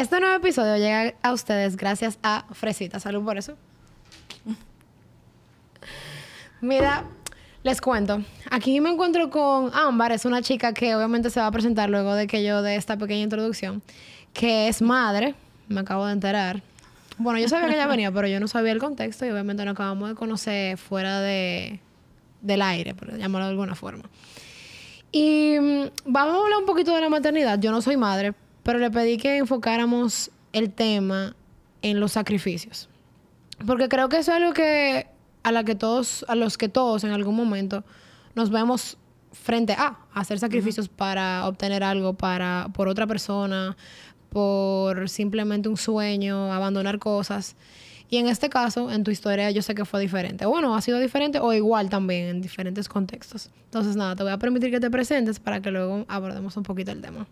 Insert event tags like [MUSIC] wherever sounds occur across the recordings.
Este nuevo episodio llega a ustedes gracias a Fresita. Salud por eso. Mira, les cuento. Aquí me encuentro con Ámbar. Es una chica que obviamente se va a presentar luego de que yo dé esta pequeña introducción. Que es madre. Me acabo de enterar. Bueno, yo sabía que ella venía, pero yo no sabía el contexto y obviamente nos acabamos de conocer fuera de, del aire, por llamarlo de alguna forma. Y mm, vamos a hablar un poquito de la maternidad. Yo no soy madre, pero le pedí que enfocáramos el tema en los sacrificios. Porque creo que eso es algo que a la que todos, a los que todos en algún momento nos vemos frente a hacer sacrificios para obtener algo para por otra persona, por simplemente un sueño, abandonar cosas. Y en este caso, en tu historia, yo sé que fue diferente. Bueno, ha sido diferente o igual también en diferentes contextos. Entonces, nada, te voy a permitir que te presentes para que luego abordemos un poquito el tema.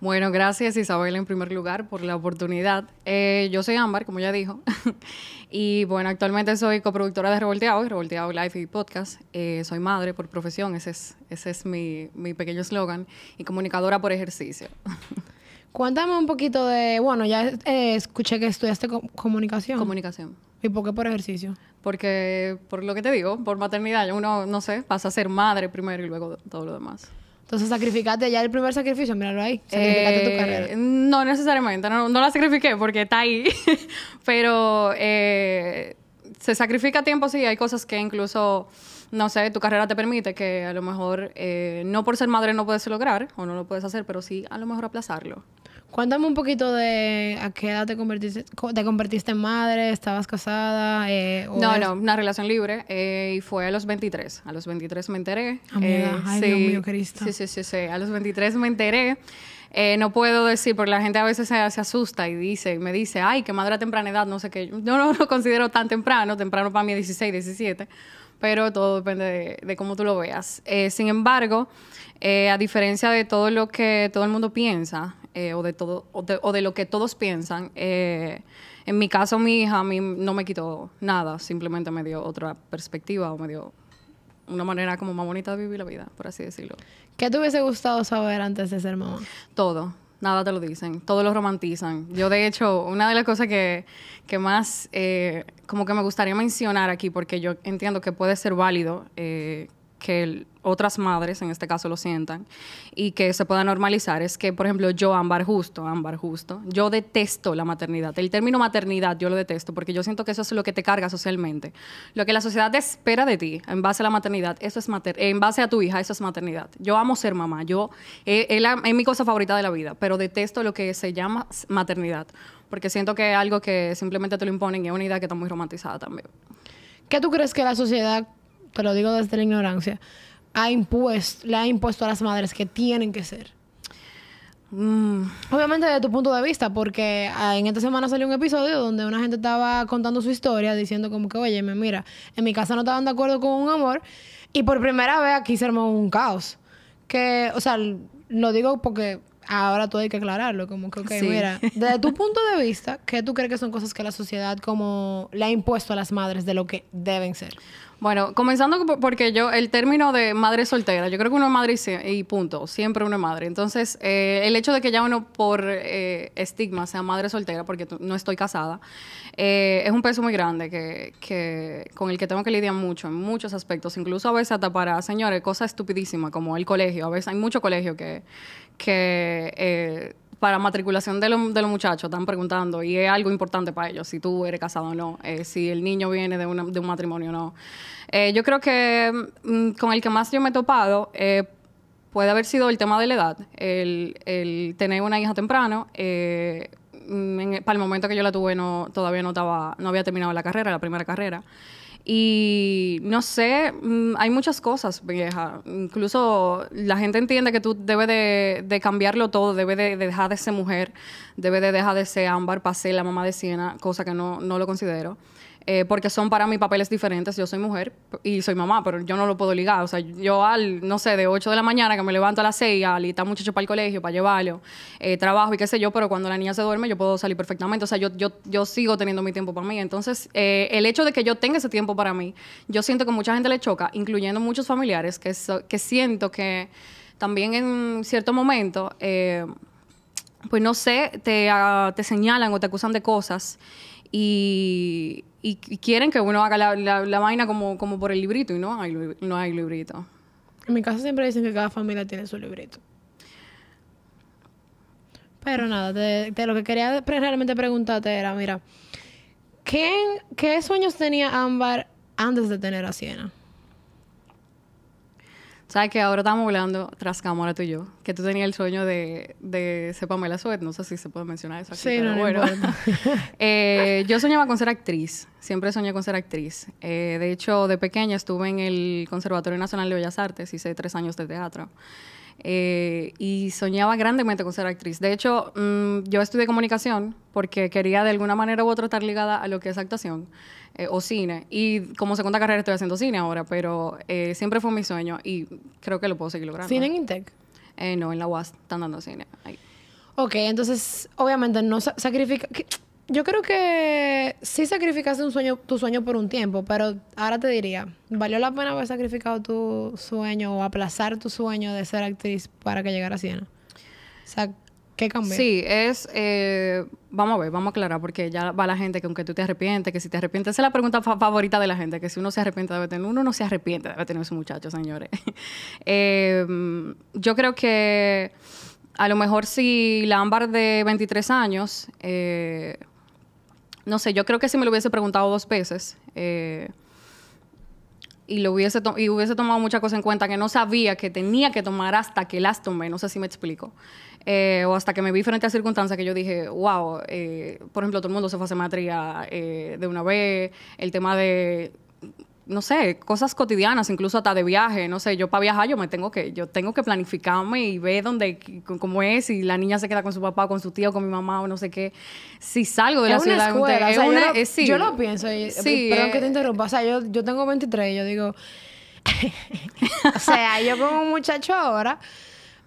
Bueno, gracias Isabel en primer lugar por la oportunidad. Eh, yo soy Ámbar, como ya dijo, [LAUGHS] y bueno, actualmente soy coproductora de Revolteado y Revolteado Live y Podcast. Eh, soy madre por profesión, ese es, ese es mi, mi pequeño eslogan, y comunicadora por ejercicio. [LAUGHS] Cuéntame un poquito de, bueno, ya eh, escuché que estudiaste comunicación. Comunicación. ¿Y por qué por ejercicio? Porque, por lo que te digo, por maternidad, uno, no sé, pasa a ser madre primero y luego todo lo demás. Entonces sacrificaste ya el primer sacrificio, míralo ahí. Sacrificaste tu Eh, carrera. No necesariamente, no, no la sacrifiqué porque está ahí. [LAUGHS] Pero eh, se sacrifica tiempo, sí. Hay cosas que incluso, no sé, tu carrera te permite que a lo mejor, eh, no por ser madre no puedes lograr o no lo puedes hacer, pero sí a lo mejor aplazarlo. Cuéntame un poquito de a qué edad te convertiste, co- te convertiste en madre, estabas casada. Eh, o No, es- no, una relación libre eh, y fue a los 23. A los 23 me enteré. Amiga, ay, Dios mío, Cristo. Sí, sí, sí, sí. A los 23 me enteré. Eh, no puedo decir, porque la gente a veces se, se asusta y dice, me dice, ay, que madre a temprana edad, no sé qué. Yo no lo considero tan temprano, temprano para mí es 16, 17, pero todo depende de, de cómo tú lo veas. Eh, sin embargo, eh, a diferencia de todo lo que todo el mundo piensa, eh, o, de todo, o, de, o de lo que todos piensan, eh, en mi caso mi hija a mí no me quitó nada, simplemente me dio otra perspectiva o me dio una manera como más bonita de vivir la vida, por así decirlo. ¿Qué te hubiese gustado saber antes de ser mamá? Todo, nada te lo dicen, todo lo romantizan. Yo de hecho, una de las cosas que, que más eh, como que me gustaría mencionar aquí, porque yo entiendo que puede ser válido eh, que otras madres, en este caso, lo sientan y que se pueda normalizar, es que, por ejemplo, yo, Ámbar Justo, Ámbar Justo, yo detesto la maternidad. El término maternidad yo lo detesto porque yo siento que eso es lo que te carga socialmente. Lo que la sociedad espera de ti en base a la maternidad, eso es mater en base a tu hija, eso es maternidad. Yo amo ser mamá, yo eh, es, mi cosa favorita de la vida, pero detesto lo que se llama maternidad porque siento que es algo que simplemente te lo imponen y es una idea que está muy romantizada también. ¿Qué tú crees que la sociedad, te lo digo desde la ignorancia, ha impuesto, le ha impuesto a las madres que tienen que ser? Mm, Obviamente desde tu punto de vista, porque ah, en esta semana salió un episodio donde una gente estaba contando su historia, diciendo como que, oye, mira, en mi casa no estaban de acuerdo con un amor y por primera vez aquí se armó un caos. Que, o sea, lo digo porque ahora todo hay que aclararlo, como que, ok, Sí. mira, desde tu punto de vista, ¿qué tú crees que son cosas que la sociedad como le ha impuesto a las madres de lo que deben ser? Bueno, comenzando por- porque yo, el término de madre soltera, yo creo que uno es madre y, punto, siempre uno es madre. Entonces, eh, el hecho de que ya uno por eh, estigma sea madre soltera, porque no estoy casada, eh, es un peso muy grande que, que, con el que tengo que lidiar mucho en muchos aspectos, incluso a veces hasta para, señores, cosas estupidísimas como el colegio. A veces hay mucho colegio que, que eh, para matriculación de, lo- de los muchachos están preguntando y es algo importante para ellos, si tú eres casado o no, eh, si el niño viene de, una- de un matrimonio o no. Eh, yo creo que mm, con el que más yo me he topado eh, puede haber sido el tema de la edad, el, el tener una hija temprano. mm, para el momento que yo la tuve no, todavía no, estaba, no había terminado la carrera, la primera carrera. Y no sé, mm, hay muchas cosas, vieja. Incluso la gente entiende que tú debes de, cambiarlo todo, debes de, de dejar de ser mujer, debes de dejar de ser ámbar ser la mamá de Siena, cosa que no, no lo considero. Eh, porque son para mí papeles diferentes. Yo soy mujer y soy mamá, pero yo no lo puedo ligar. O sea, yo al, no sé, de 8 de la mañana que me levanto a las 6 a alistar muchacho para el colegio, para llevarlo, eh, trabajo y qué sé yo, pero cuando la niña se duerme yo puedo salir perfectamente. O sea, yo, yo, yo sigo teniendo mi tiempo para mí. Entonces, eh, el hecho de que yo tenga ese tiempo para mí, yo siento que mucha gente le choca, incluyendo muchos familiares, que, so- que siento que también en cierto momento... eh, pues no sé, te, ah, te señalan o te acusan de cosas y, y- quieren que uno haga la, la- la vaina como, como por el librito y no hay, no hay librito. En mi casa siempre dicen que cada familia tiene su librito. Pero nada, de, lo que quería realmente preguntarte era, mira, ¿qué, ¿qué sueños tenía Ámbar antes de tener a Siena? ¿Sabes que ahora estamos hablando tras cámara tú y yo? Que tú tenías el sueño de, de ser Pamela Suet. No sé si se puede mencionar eso aquí. Sí, pero no, no bueno. [LAUGHS] Eh, yo soñaba con ser actriz. Siempre soñé con ser actriz. Eh, de hecho, de pequeña estuve en el Conservatorio Nacional de Bellas Artes. Hice tres años de teatro. Eh, y soñaba grandemente con ser actriz. De hecho, mm, yo estudié comunicación porque quería de alguna manera u otra estar ligada a lo que es actuación eh, o cine. Y como segunda carrera estoy haciendo cine ahora, pero eh, siempre fue mi sueño y creo que lo puedo seguir logrando. ¿Cine en Intec? Eh, no, en la UAS están dando cine. ahí. Ok, entonces, obviamente no sa- sacrifica... Yo creo que sí sacrificaste un sueño, tu sueño por un tiempo, pero ahora te diría, ¿valió la pena haber sacrificado tu sueño o aplazar tu sueño de ser actriz para que llegara a Siena? O sea, ¿qué cambió? Sí, es. eh, vamos a ver, vamos a aclarar, porque ya va la gente que aunque tú te arrepientes, que si te arrepientes, esa es la pregunta fa- favorita de la gente, que si uno se arrepiente debe tener. Uno no se arrepiente debe tener su muchacho, señores. [LAUGHS] Eh, yo creo que a lo mejor si la ámbar de 23 años. eh, no sé, yo creo que si me lo hubiese preguntado dos veces. eh, y lo hubiese y hubiese tomado muchas cosas en cuenta que no sabía que tenía que tomar hasta que las tomé, no sé si me explico. Eh, o hasta que me vi frente a circunstancias que yo dije, wow, eh, por ejemplo, todo el mundo se fue a hacer maestría eh, de una vez, el tema de no sé, cosas cotidianas, incluso hasta de viaje, no sé, yo para viajar yo me tengo que, yo tengo que planificarme y ver dónde, cómo es, si la niña se queda con su papá, con su tío, con mi mamá o no sé qué. Si salgo de la una ciudad, escuela. es o sea, una- yo, lo, es- sí. yo lo pienso. Y, Sí, perdón eh, que te interrumpa. O sea, yo, yo tengo 23 y yo digo... [LAUGHS] o sea, yo como un muchacho ahora...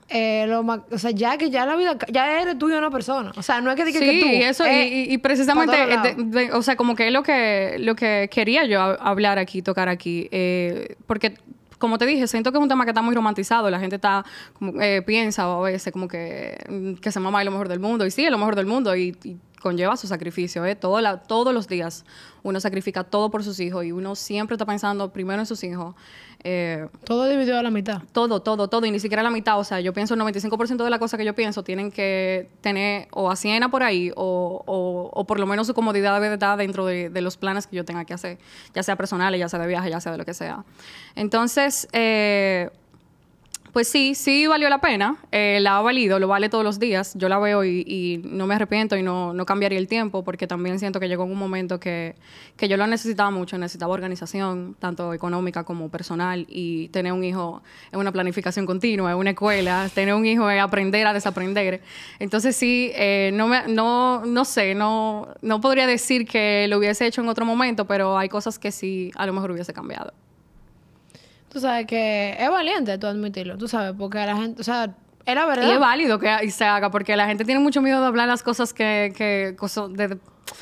eh, lo o sea, ya que ya la vida... Ya eres tú y una persona. O sea, no es que digas Sí, que tú... eso, y- eh, y, y precisamente, eh, de- de- o sea, como que es lo que, lo que quería yo hab- hablar aquí, tocar aquí, eh, porque como te dije, siento que es un tema que está muy romantizado, la gente está, como, eh, piensa a veces como que, mm, que se mamá es lo mejor del mundo, y sí, es lo mejor del mundo, y, y conlleva su sacrificio, ¿eh? Todo la- todos los días uno sacrifica todo por sus hijos, y uno siempre está pensando primero en sus hijos, eh, Todo dividido a la mitad. todo, todo, todo, y ni siquiera la mitad. O sea, yo pienso el 95% de las cosas que yo pienso tienen que tener o a Siena por ahí o, o, o por lo menos su comodidad debe de estar dentro de, de los planes que yo tenga que hacer, ya sea personales, ya sea de viaje, ya sea de lo que sea. Entonces, eh, pues sí, sí valió la pena. Eh, la ha valido, lo vale todos los días. Yo la veo y, y no me arrepiento y no, no cambiaría el tiempo porque también siento que llegó en un momento que, que yo lo necesitaba mucho. Necesitaba organización, tanto económica como personal. Y tener un hijo es una planificación continua, es una escuela. [LAUGHS] Tener un hijo es aprender a desaprender. Entonces sí, eh, no, me, no, no sé, no, no podría decir que lo hubiese hecho en otro momento, pero hay cosas que sí a lo mejor hubiese cambiado. Tú sabes que es valiente tú admitirlo. Tú sabes, porque la gente... O sea, es la verdad. Y es válido que se haga, porque la gente tiene mucho miedo de hablar las cosas que... que de-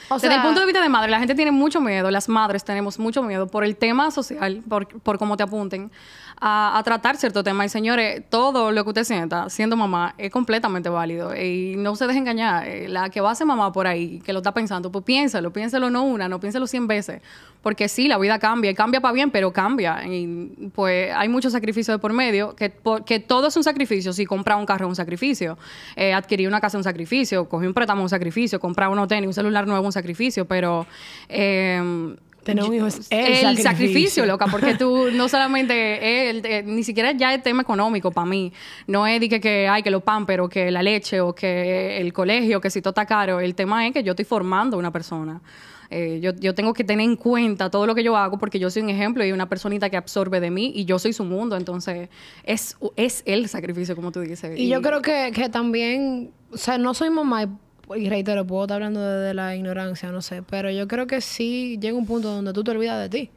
O desde sea- el punto de vista de madre, la gente tiene mucho miedo, las madres tenemos mucho miedo por el tema social, por, por cómo te apunten, a, tratar cierto tema. Y señores, todo lo que usted sienta siendo mamá es completamente válido. Y no se deje. Eh, La que va a ser mamá por ahí, que lo está pensando, pues piénsalo, piénsalo no una, no piénsalo cien veces. Porque sí, la vida cambia, y cambia para bien, pero cambia. Y pues hay mucho sacrificio de por medio, que, por- que todo es un sacrificio. Si comprar un carro es un sacrificio, eh, adquirir una casa es un sacrificio, coger un préstamo es un sacrificio, comprar unos tenis, un celular nuevo es un sacrificio, pero... eh, Tener un hijo es el el sacrificio. sacrificio, loca, porque tú [LAUGHS] no solamente es el- eh, ni siquiera ya es tema económico para mí. No es de que, que hay que lo pan, pero que la leche o que el colegio, que si todo está caro. El tema es que yo estoy formando una persona. Eh, yo, yo tengo que tener en cuenta todo lo que yo hago porque yo soy un ejemplo y una personita que absorbe de mí y yo soy su mundo. Entonces, es, es el sacrificio, como tú dices. Y yo creo que, que también, o sea, no soy mamá y, reitero, puedo estar hablando desde la ignorancia, no sé, pero yo creo que sí llega un punto donde tú te olvidas de ti.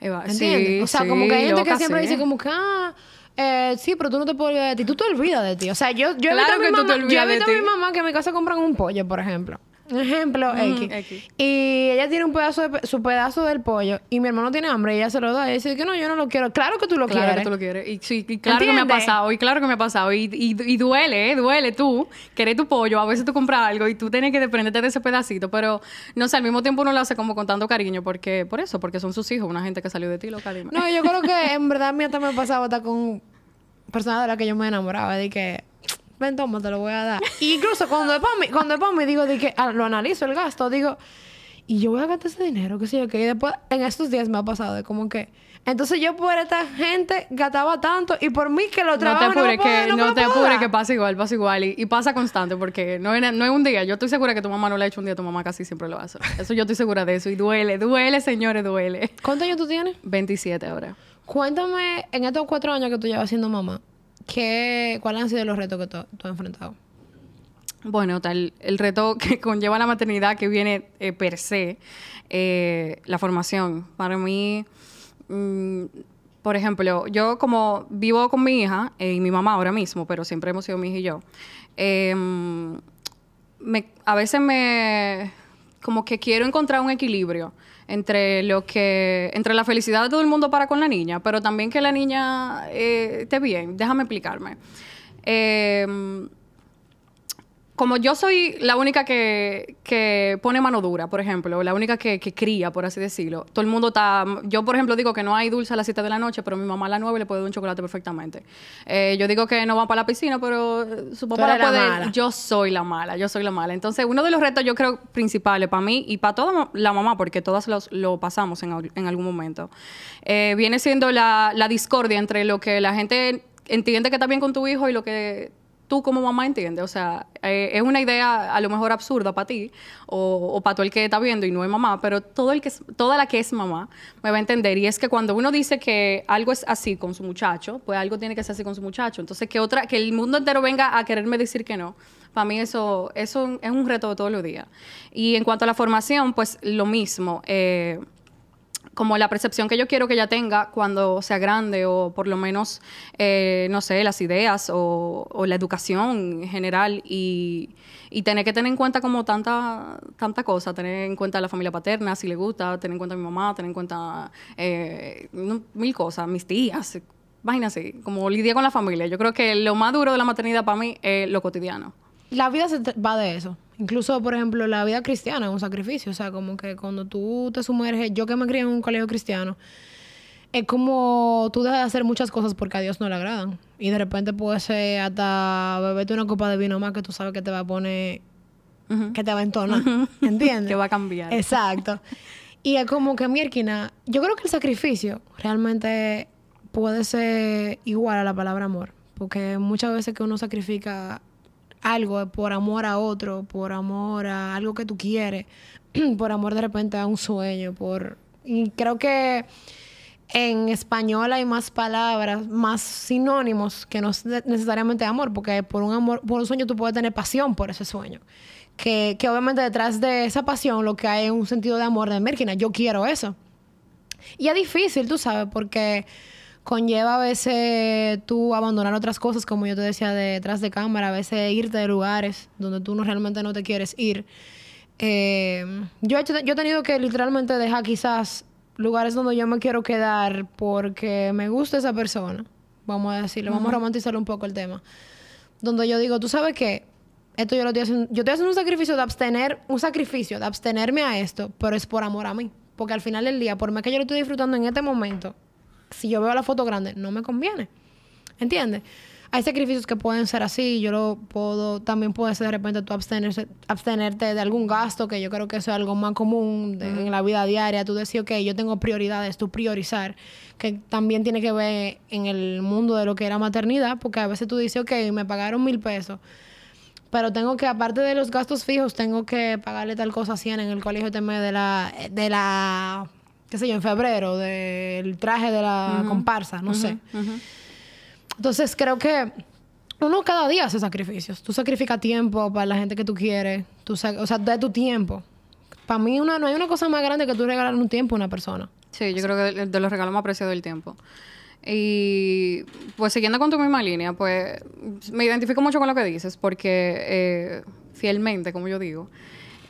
Eva, ¿Entiendes? sí, o sea, sí, como que hay gente que siempre dice como que, ah, eh, sí, pero tú no te puedes olvidar de ti. Tú te olvidas de ti. O sea, yo, yo he Claro visto a mi que tú te mamá, yo he de visto a mi mamá que en mi casa compran un pollo, por ejemplo. Ejemplo, X. X. Y ella tiene un pedazo de su pedazo del pollo y mi hermano tiene hambre y ella se lo da y dice que no, yo no lo quiero. Claro que tú lo Claro quieres. que tú lo quieres. Y, sí, y claro que me ha pasado. Y claro que me ha pasado. Y, y, y duele, ¿eh? Duele tú. Querer tu pollo. A veces tú compras algo y tú tienes que desprenderte de ese pedacito. Pero, no sé, al mismo tiempo uno lo hace como con tanto cariño. Porque, por eso, porque son sus hijos. Una gente que salió de ti, lo cariño. No, yo creo que [LAUGHS] en verdad a mí hasta me pasaba hasta con personas de las que yo me enamoraba. De que, ven, toma, te lo voy a dar. Y [LAUGHS] incluso cuando es para mí, cuando mí, digo, de que ah, lo analizo el gasto, digo, y yo voy a gastar ese dinero, qué sé yo, que y después en estos días me ha pasado de como que. Entonces yo por esta gente gastaba tanto y por mí que lo No te trabajo apures, me que, me no te apures que pasa igual, pasa igual. Y, y pasa constante, porque no es, no es un día. Yo estoy segura que tu mamá no lo ha hecho un día, tu mamá casi siempre lo hace. Eso yo estoy segura de eso. Y duele, duele, señores, duele. ¿Cuántos años tú tienes? 27 ahora. Cuéntame, en estos cuatro años que tú llevas siendo mamá, ¿qué, ¿cuáles han sido los retos que tú, has enfrentado? Bueno, tal, el reto [LAUGHS] que conlleva la maternidad que viene eh, per se, eh, la formación. Para mí, mm, por ejemplo, yo como vivo con mi hija eh, y mi mamá ahora mismo, pero siempre hemos sido mi hija y yo, eh, me- a veces me como que quiero encontrar un equilibrio entre lo que entre la felicidad de todo el mundo para con la niña pero también que la niña eh, esté bien. Déjame explicarme. Eh, como yo soy la única que, que pone mano dura, por ejemplo, la única que, que cría, por así decirlo, todo el mundo está... Yo, por ejemplo, digo que no hay dulce a las 7 de la noche, pero mi mamá a las 9 le puede dar un chocolate perfectamente. Eh, yo digo que no va para la piscina, pero su papá la puede... mala. Yo soy la mala, yo soy la mala. Entonces, uno de los retos, yo creo, principales para mí y para toda la mamá, porque todas los- lo pasamos en, en algún momento, eh, viene siendo la, la discordia entre lo que la gente entiende que está bien con tu hijo y lo que tú como mamá entiendes. O sea, eh, es una idea a lo mejor absurda para ti o, o para todo el que está viendo y no es mamá, pero todo el que es- toda la que es mamá me va a entender. Y es que cuando uno dice que algo es así con su muchacho, pues algo tiene que ser así con su muchacho. Entonces, que otra, que el mundo entero venga a quererme decir que no. Para mí eso, eso es un reto de todos los días. Y en cuanto a la formación, pues lo mismo. eh, como la percepción que yo quiero que ella tenga cuando sea grande o por lo menos, eh, no sé, las ideas o, la educación en general y, tener que tener en cuenta como tanta, tanta cosa, tener en cuenta la familia paterna, si le gusta, tener en cuenta a mi mamá, tener en cuenta eh, mil cosas, mis tías, así, como lidiar con la familia. Yo creo que lo más duro de la maternidad para mí es lo cotidiano. La vida va de eso. Incluso, por ejemplo, la vida cristiana es un sacrificio. O sea, como que cuando tú te sumerges, yo que me crié en un colegio cristiano, es como tú dejas de hacer muchas cosas porque a Dios no le agradan. Y de repente puede ser hasta beberte una copa de vino más que tú sabes que te va a poner, que te va a entonar. [LAUGHS] ¿Entiendes? Que va a cambiar. Exacto. Y es como que, mierquina, yo creo que el sacrificio realmente puede ser igual a la palabra amor. Porque muchas veces que uno sacrifica algo por amor a otro, por amor a algo que tú quieres, [CLEARS THROAT] por amor de repente a un sueño, por... Y creo que en español hay más palabras, más sinónimos que no es ne- necesariamente amor, porque por un amor, por un sueño tú puedes tener pasión por ese sueño. Que, que obviamente detrás de esa pasión lo que hay es un sentido de amor de Merkina. Yo quiero eso. Y es difícil, tú sabes, porque conlleva a veces tú abandonar otras cosas, como yo te decía, detrás de cámara, a veces irte de lugares donde tú no realmente no te quieres ir. Eh, yo, he hecho- yo he tenido que literalmente dejar quizás lugares donde yo me quiero quedar porque me gusta esa persona. Vamos a decirlo, vamos a romantizar un poco el tema. Donde yo digo, tú sabes qué, esto yo lo estoy haciendo, yo estoy haciendo un sacrificio de abstener, un sacrificio de abstenerme a esto, pero es por amor a mí. Porque al final del día, por más que yo lo estoy disfrutando en este momento, si yo veo la foto grande, no me conviene. ¿Entiendes? Hay sacrificios que pueden ser así. Yo lo puedo, también puede ser de repente tú abstenerse- abstenerte de algún gasto, que yo creo que eso es algo más común de- en la vida diaria. Tú decir, ok, yo tengo prioridades, tú priorizar, que también tiene que ver en el mundo de lo que era maternidad, porque a veces tú dices, ok, me pagaron mil pesos, pero tengo que, aparte de los gastos fijos, tengo que pagarle tal cosa a 100 en el colegio este de la, de la, qué sé yo, en febrero, del traje de la comparsa, no sé. Entonces creo que uno cada día hace sacrificios. Tú sacrificas tiempo para la gente que tú quieres, tú o sea, de tu tiempo. Para mí una, no hay una cosa más grande que tú regalar un tiempo a una persona. Sí, yo creo que de, los regalos más preciados del tiempo. Y pues siguiendo con tu misma línea, pues me identifico mucho con lo que dices, porque eh, fielmente, como yo digo,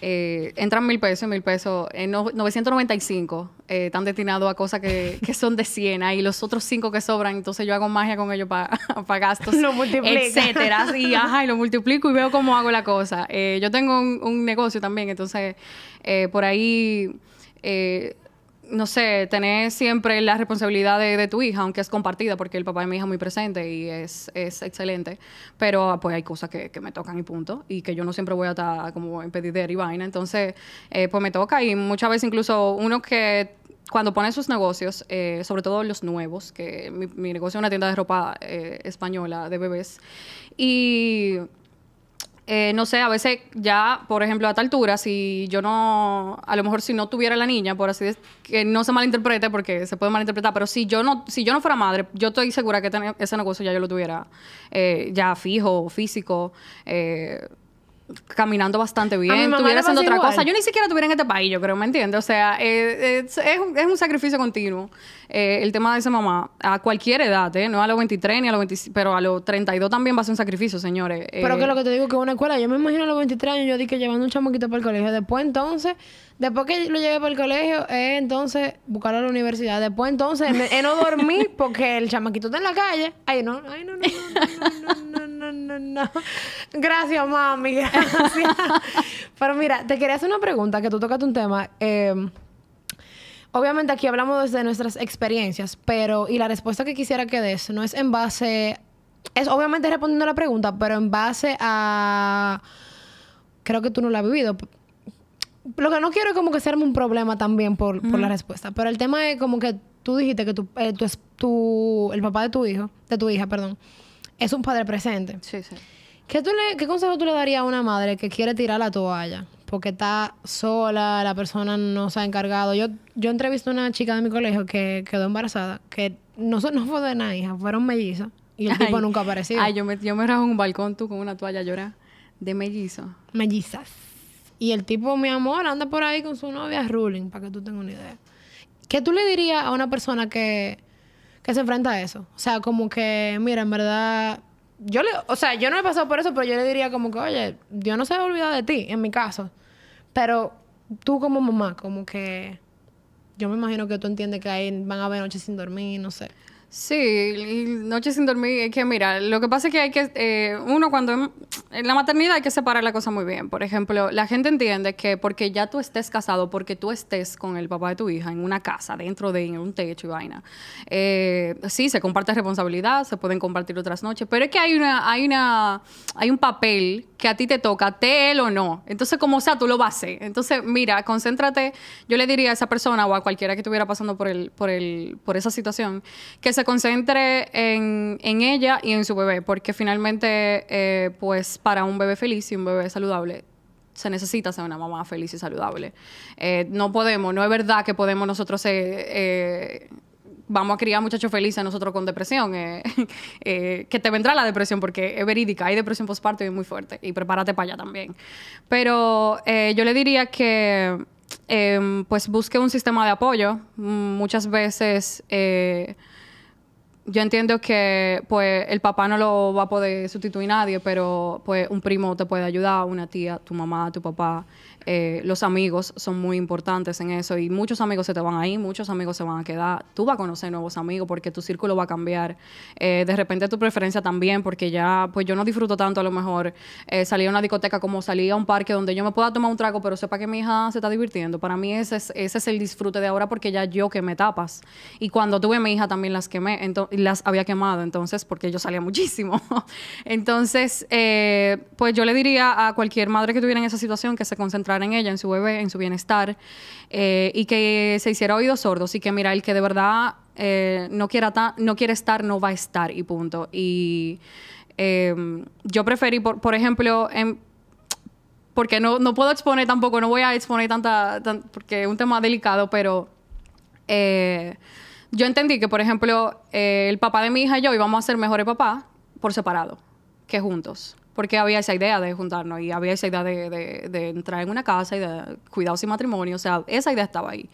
eh, entran mil pesos, mil pesos, en 995 eh, están destinados a cosas que, [LAUGHS] que, son de 100 y los otros cinco que sobran, entonces yo hago magia con ellos para [LAUGHS] gastos, lo etcétera. Y, [LAUGHS] ajá, y lo multiplico y veo cómo hago la cosa. Eh, yo tengo un, un, negocio también, entonces eh, por ahí no sé, tener siempre la responsabilidad de, tu hija, aunque es compartida, porque el papá de mi hija es muy presente y es, es excelente, pero pues hay cosas que, que, me tocan y punto, y que yo no siempre voy a estar como en pedir y vaina, entonces eh, pues me toca y muchas veces incluso uno que cuando pone sus negocios, eh, sobre todo los nuevos, que mi, negocio es una tienda de ropa eh, española de bebés, y eh, no sé, a veces ya, por ejemplo, a tal altura, si yo no, a lo mejor si no tuviera la niña, por así decirlo, que no se malinterprete porque se puede malinterpretar, pero si yo no, si yo no fuera madre, yo estoy segura que ese negocio ya yo lo tuviera eh, ya fijo, físico, eh, caminando bastante bien, estuviera haciendo otra cosa. Yo ni siquiera estuviera en este país, yo creo, ¿me entiendes? O sea, eh, es, un, es, un, sacrificio continuo eh, el tema de esa mamá a cualquier edad, ¿eh? No a los 23 ni a los 25, pero a los 32 también va a ser un sacrificio, señores. Pero que lo que te digo que una escuela, yo me imagino a los 23 años yo di que llevando un chamaquito para el colegio. Después entonces, después que lo llevé para el colegio, es entonces buscarlo a la universidad. Después entonces, es no dormir porque el chamaquito está en la calle. Ay, no, ay, no, no, no, no, no, no, no, no. [LAUGHS] Gracias, mami. Gracias. [LAUGHS] Pero mira, te quería hacer una pregunta, que tú tocaste un tema. Eh, obviamente aquí hablamos desde nuestras experiencias, pero y la respuesta que quisiera que des no es en base, es obviamente respondiendo a la pregunta, pero en base a, creo que tú no la has vivido. Lo que no quiero es como que serme un problema también por, por la respuesta, pero el tema es como que tú dijiste que tu, eh, tu, tu, el papá de tu hijo, de tu hija, perdón, es un padre presente. Sí, sí. ¿Qué, tú le, ¿Qué consejo tú le darías a una madre que quiere tirar la toalla? Porque está sola, la persona no se ha encargado. Yo, yo entrevisté a una chica de mi colegio que quedó embarazada, que no, no fue de nada, hija, fueron mellizos. Y el tipo nunca apareció. Ay, yo me, yo me en un balcón tú con una toalla llora de mellizo. Mellizas. Y el tipo, mi amor, anda por ahí con su novia ruling, para que tú tengas una idea. ¿Qué tú le dirías a una persona que, que se enfrenta a eso? O sea, como que, mira, en verdad, yo le, o sea, yo no he pasado por eso, pero yo le diría como que, oye, Dios no se ha olvidado de ti, en mi caso. Pero tú como mamá, como que yo me imagino que tú entiendes que ahí van a haber noches sin dormir, no sé. Sí, noches sin dormir, es que mira, lo que pasa es que hay que, eh, uno cuando en la maternidad hay que separar la cosa muy bien. Por ejemplo, la gente entiende que porque ya tú estés casado, porque tú estés con el papá de tu hija en una casa, dentro de un techo y vaina, eh, sí, se comparte responsabilidad, se pueden compartir otras noches, pero es que hay una, hay una, hay un papel que a ti te toca, te él o no. Entonces, como sea, tú lo vas a hacer. Entonces, mira, concéntrate. Yo le diría a esa persona o a cualquiera que estuviera pasando por el, por el, por esa situación, que se concentre en, ella y en su bebé, porque finalmente, eh, pues, para un bebé feliz y un bebé saludable, se necesita ser una mamá feliz y saludable. Eh, no podemos, no es verdad que podemos nosotros eh, vamos a criar muchachos felices nosotros con depresión, [LAUGHS] eh, que te vendrá la depresión porque es verídica, hay depresión postparto y es muy fuerte, y prepárate para allá también. Pero yo le diría que em, pues busque un sistema de apoyo. Muchas veces yo entiendo que pues el papá no lo va a poder sustituir nadie, pero pues un primo te puede ayudar, una tía, tu mamá, tu papá. Eh, los amigos son muy importantes en eso y muchos amigos se te van a ir, muchos amigos se van a quedar. Tú vas a conocer nuevos amigos porque tu círculo va a cambiar. Eh, de repente tu preferencia también, porque ya, pues yo no disfruto tanto a lo mejor eh, salir a una discoteca como salir a un parque donde yo me pueda tomar un trago, pero sepa que mi hija se está divirtiendo. Para mí ese es, ese es el disfrute de ahora porque ya yo quemé tapas. Y cuando tuve a mi hija también las quemé, las había quemado, entonces, porque yo salía muchísimo. [LAUGHS] entonces, pues yo le diría a cualquier madre que tuviera en esa situación que se concentrara en ella, en su bebé, en su bienestar, eh, y que se hiciera oídos sordos y que mira, el que de verdad eh, no, quiera no quiere estar, no va a estar y punto. Y em, yo preferí, por, ejemplo, porque no, no, puedo exponer tampoco, no voy a exponer tanta, porque es un tema delicado, pero eh, yo entendí que, por ejemplo, el papá de mi hija y yo íbamos a ser mejores papás por separado que juntos porque había esa idea de juntarnos y había esa idea de, entrar en una casa y de cuidados y matrimonio, o sea, esa idea estaba ahí.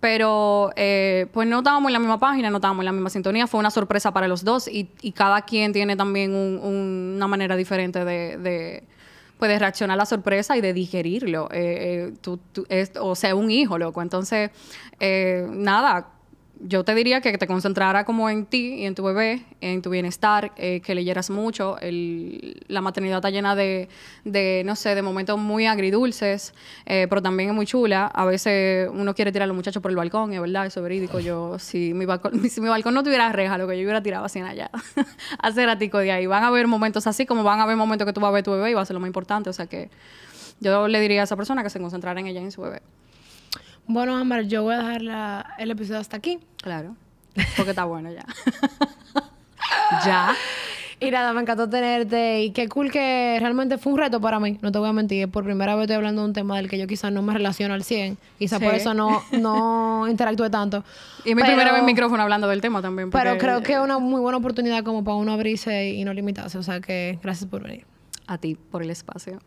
Pero eh, pues no estábamos en la misma página, no estábamos en la misma sintonía, fue una sorpresa para los dos y, cada quien tiene también una manera diferente de de reaccionar a la sorpresa y de digerirlo. Eh, eh, tú- tú- es- o sea, un hijo, loco. Entonces, eh, nada, yo te diría que te concentrara como en ti y en tu bebé, en tu bienestar, eh, que leyeras mucho. El- la maternidad está llena de, de, no sé, de momentos muy agridulces, eh, pero también es muy chula. A veces uno quiere tirar a los muchachos por el balcón, es verdad, eso es verídico. Yo, si mi balcón, [LAUGHS] si mi balcón no tuviera reja, lo que yo hubiera tirado así en allá, [LAUGHS] hace ratico de ahí. Van a haber momentos así, como van a haber momentos que tú vas a ver tu bebé y va a ser lo más importante. O sea que yo le diría a esa persona que se concentrara en ella y en su bebé. Bueno, Ámbar, yo voy a dejar la- el episodio hasta aquí. Claro. Porque está bueno ya. [LAUGHS] ya. Y nada, me encantó tenerte y qué cool que realmente fue un reto para mí, no te voy a mentir. Por primera vez estoy hablando de un tema del que yo quizás no me relaciono al 100, quizás por Sí. eso no, no [LAUGHS] interactué tanto. Y es mi Pero- primera vez en micrófono hablando del tema también. Pero porque- creo que es una muy buena oportunidad como para uno abrirse y no limitarse. O sea que gracias por venir. A ti, por el espacio.